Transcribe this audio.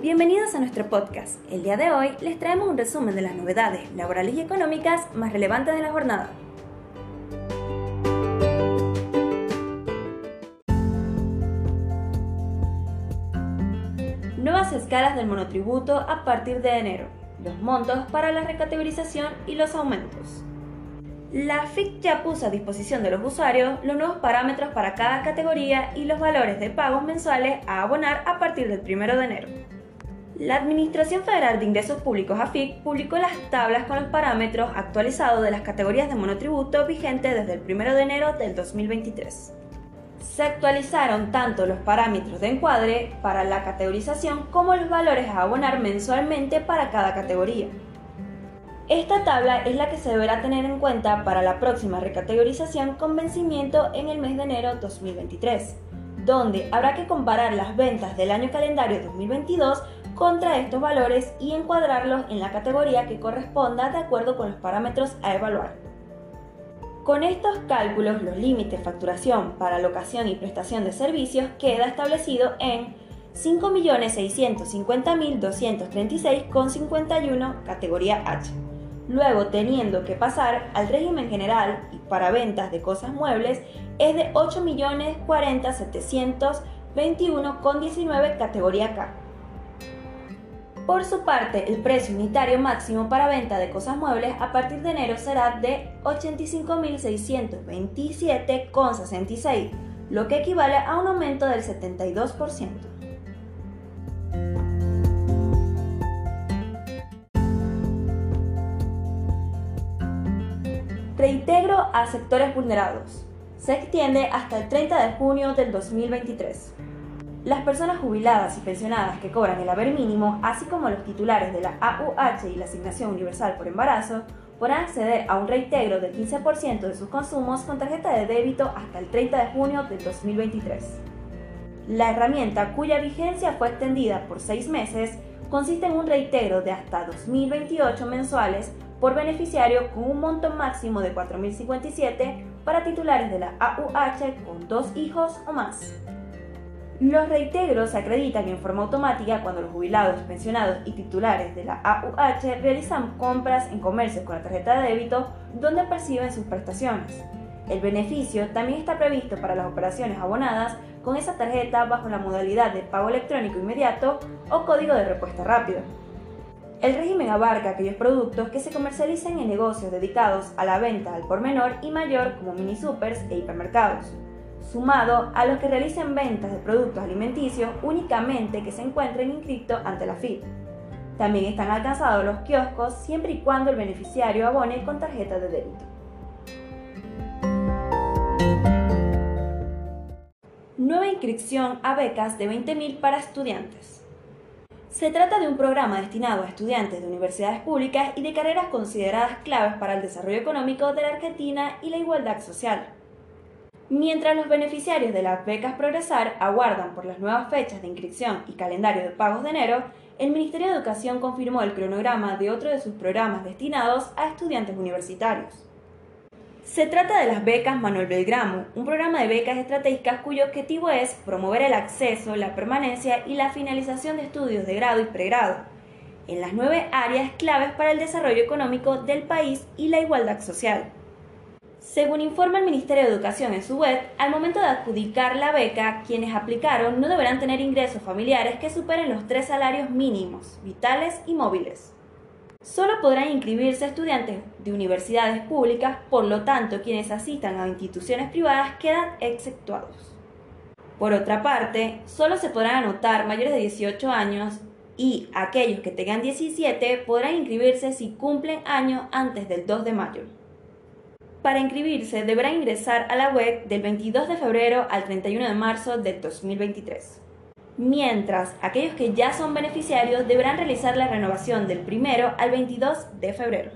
Bienvenidos a nuestro podcast. El día de hoy les traemos un resumen de las novedades laborales y económicas más relevantes de la jornada. Nuevas escalas del monotributo a partir de enero, los montos para la recategorización y los aumentos. La FIC ya puso a disposición de los usuarios los nuevos parámetros para cada categoría y los valores de pagos mensuales a abonar a partir del 1 de enero. La Administración Federal de Ingresos Públicos AFIC publicó las tablas con los parámetros actualizados de las categorías de monotributo vigentes desde el 1 de enero del 2023. Se actualizaron tanto los parámetros de encuadre para la categorización como los valores a abonar mensualmente para cada categoría. Esta tabla es la que se deberá tener en cuenta para la próxima recategorización con vencimiento en el mes de enero 2023, donde habrá que comparar las ventas del año calendario 2022 contra estos valores y encuadrarlos en la categoría que corresponda de acuerdo con los parámetros a evaluar. Con estos cálculos, los límites facturación para locación y prestación de servicios queda establecido en 5.650.236,51 categoría H luego teniendo que pasar al régimen general y para ventas de cosas muebles es de 8.040.721,19 categoría K. Por su parte, el precio unitario máximo para venta de cosas muebles a partir de enero será de 85.627,66, lo que equivale a un aumento del 72%. Reintegro a sectores vulnerados. Se extiende hasta el 30 de junio del 2023. Las personas jubiladas y pensionadas que cobran el haber mínimo, así como los titulares de la AUH y la asignación universal por embarazo, podrán acceder a un reintegro del 15% de sus consumos con tarjeta de débito hasta el 30 de junio del 2023. La herramienta, cuya vigencia fue extendida por seis meses, consiste en un reintegro de hasta 2028 mensuales por beneficiario con un monto máximo de 4.057 para titulares de la AUH con dos hijos o más. Los reintegros se acreditan en forma automática cuando los jubilados, pensionados y titulares de la AUH realizan compras en comercios con la tarjeta de débito donde perciben sus prestaciones. El beneficio también está previsto para las operaciones abonadas con esa tarjeta bajo la modalidad de pago electrónico inmediato o código de respuesta rápido. El régimen abarca aquellos productos que se comercializan en negocios dedicados a la venta al por menor y mayor como mini supers e hipermercados, sumado a los que realicen ventas de productos alimenticios únicamente que se encuentren inscritos ante la FIP. También están alcanzados los kioscos siempre y cuando el beneficiario abone con tarjeta de débito. Nueva inscripción a becas de 20.000 para estudiantes. Se trata de un programa destinado a estudiantes de universidades públicas y de carreras consideradas claves para el desarrollo económico de la Argentina y la igualdad social. Mientras los beneficiarios de las becas Progresar aguardan por las nuevas fechas de inscripción y calendario de pagos de enero, el Ministerio de Educación confirmó el cronograma de otro de sus programas destinados a estudiantes universitarios. Se trata de las becas Manuel Belgramo, un programa de becas estratégicas cuyo objetivo es promover el acceso, la permanencia y la finalización de estudios de grado y pregrado en las nueve áreas claves para el desarrollo económico del país y la igualdad social. Según informa el Ministerio de Educación en su web, al momento de adjudicar la beca, quienes aplicaron no deberán tener ingresos familiares que superen los tres salarios mínimos, vitales y móviles. Solo podrán inscribirse estudiantes de universidades públicas, por lo tanto quienes asistan a instituciones privadas quedan exceptuados. Por otra parte, solo se podrán anotar mayores de 18 años y aquellos que tengan 17 podrán inscribirse si cumplen año antes del 2 de mayo. Para inscribirse deberán ingresar a la web del 22 de febrero al 31 de marzo del 2023 mientras aquellos que ya son beneficiarios deberán realizar la renovación del primero al 22 de febrero.